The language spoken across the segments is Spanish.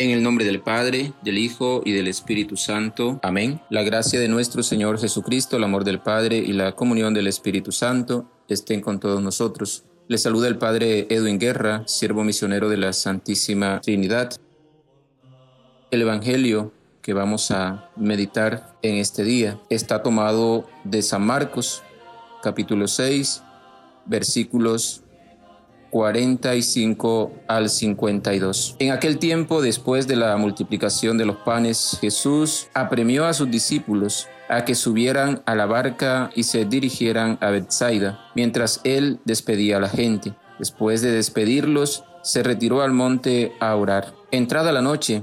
En el nombre del Padre, del Hijo y del Espíritu Santo. Amén. La gracia de nuestro Señor Jesucristo, el amor del Padre y la comunión del Espíritu Santo estén con todos nosotros. Les saluda el Padre Edwin Guerra, siervo misionero de la Santísima Trinidad. El Evangelio que vamos a meditar en este día está tomado de San Marcos, capítulo 6, versículos 45 al 52. En aquel tiempo, después de la multiplicación de los panes, Jesús apremió a sus discípulos a que subieran a la barca y se dirigieran a Bethsaida, mientras él despedía a la gente. Después de despedirlos, se retiró al monte a orar. Entrada la noche,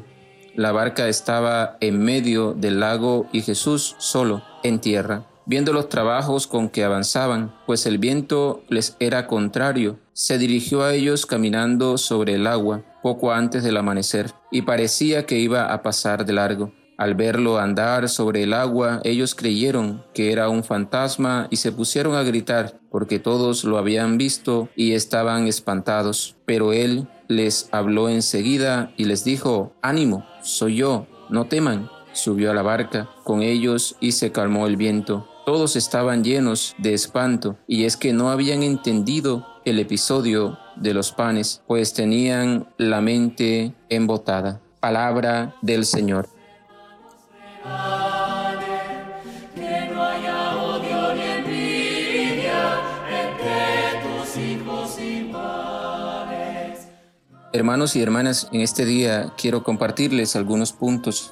la barca estaba en medio del lago y Jesús solo en tierra viendo los trabajos con que avanzaban, pues el viento les era contrario, se dirigió a ellos caminando sobre el agua poco antes del amanecer, y parecía que iba a pasar de largo. Al verlo andar sobre el agua, ellos creyeron que era un fantasma y se pusieron a gritar, porque todos lo habían visto y estaban espantados. Pero él les habló enseguida y les dijo, Ánimo, soy yo, no teman. Subió a la barca con ellos y se calmó el viento. Todos estaban llenos de espanto y es que no habían entendido el episodio de los panes, pues tenían la mente embotada. Palabra del Señor. Hermanos y hermanas, en este día quiero compartirles algunos puntos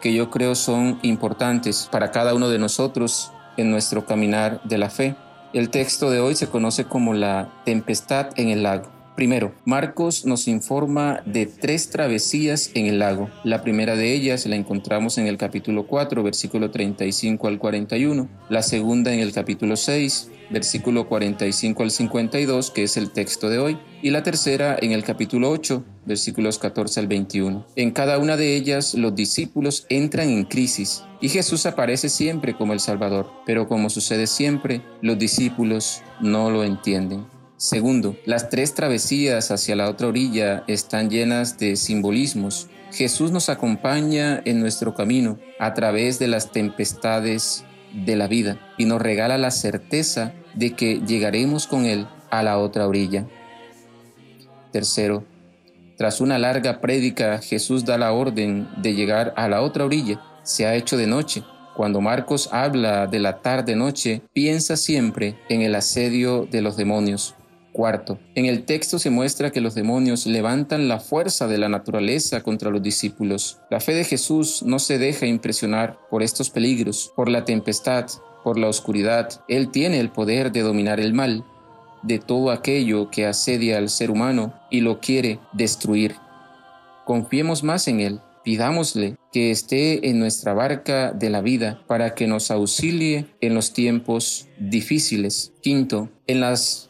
que yo creo son importantes para cada uno de nosotros en nuestro caminar de la fe. El texto de hoy se conoce como la tempestad en el lago. Primero, Marcos nos informa de tres travesías en el lago. La primera de ellas la encontramos en el capítulo 4, versículo 35 al 41. La segunda en el capítulo 6, versículo 45 al 52, que es el texto de hoy, y la tercera en el capítulo 8, versículos 14 al 21. En cada una de ellas los discípulos entran en crisis y Jesús aparece siempre como el Salvador, pero como sucede siempre, los discípulos no lo entienden. Segundo, las tres travesías hacia la otra orilla están llenas de simbolismos. Jesús nos acompaña en nuestro camino a través de las tempestades de la vida y nos regala la certeza de que llegaremos con Él a la otra orilla. Tercero, tras una larga prédica, Jesús da la orden de llegar a la otra orilla. Se ha hecho de noche. Cuando Marcos habla de la tarde-noche, piensa siempre en el asedio de los demonios. Cuarto, en el texto se muestra que los demonios levantan la fuerza de la naturaleza contra los discípulos. La fe de Jesús no se deja impresionar por estos peligros, por la tempestad, por la oscuridad. Él tiene el poder de dominar el mal, de todo aquello que asedia al ser humano y lo quiere destruir. Confiemos más en Él, pidámosle que esté en nuestra barca de la vida para que nos auxilie en los tiempos difíciles. Quinto, en las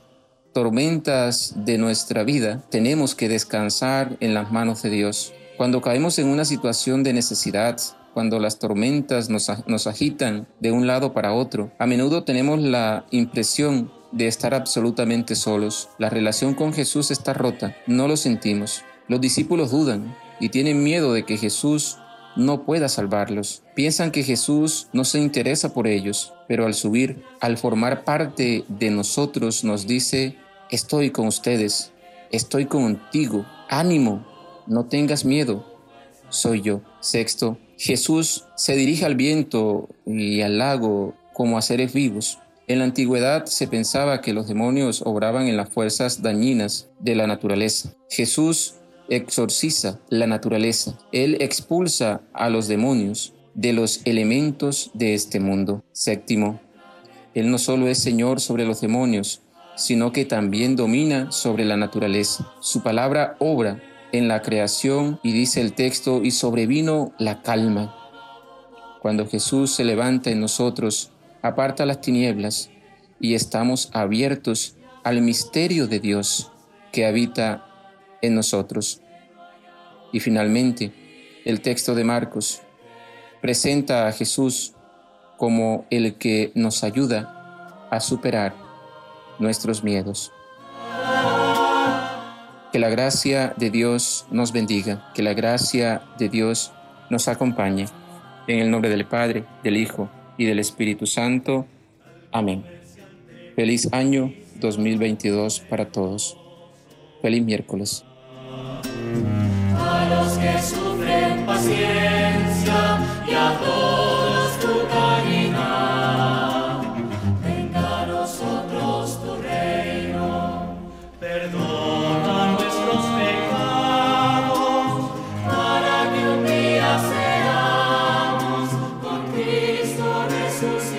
tormentas de nuestra vida, tenemos que descansar en las manos de Dios. Cuando caemos en una situación de necesidad, cuando las tormentas nos, nos, agitan de un lado para otro, a menudo tenemos la impresión de estar absolutamente solos. La relación con Jesús está rota, no lo sentimos. Los discípulos dudan y tienen miedo de que Jesús no pueda salvarlos. Piensan que Jesús no se interesa por ellos, pero al subir, al formar parte de nosotros, nos dice, estoy con ustedes, estoy contigo, ánimo, no tengas miedo, soy yo. Sexto, Jesús se dirige al viento y al lago como a seres vivos. En la antigüedad se pensaba que los demonios obraban en las fuerzas dañinas de la naturaleza. Jesús exorciza la naturaleza. Él expulsa a los demonios de los elementos de este mundo. Séptimo, Él no solo es Señor sobre los demonios, sino que también domina sobre la naturaleza. Su palabra obra en la creación y dice el texto, y sobrevino la calma. Cuando Jesús se levanta en nosotros, aparta las tinieblas y estamos abiertos al misterio de Dios que habita en nosotros. Y finalmente, el texto de Marcos presenta a Jesús como el que nos ayuda a superar nuestros miedos. Que la gracia de Dios nos bendiga, que la gracia de Dios nos acompañe. En el nombre del Padre, del Hijo y del Espíritu Santo. Amén. Feliz año 2022 para todos. Feliz miércoles. A los que sufren paciencia y a Jesus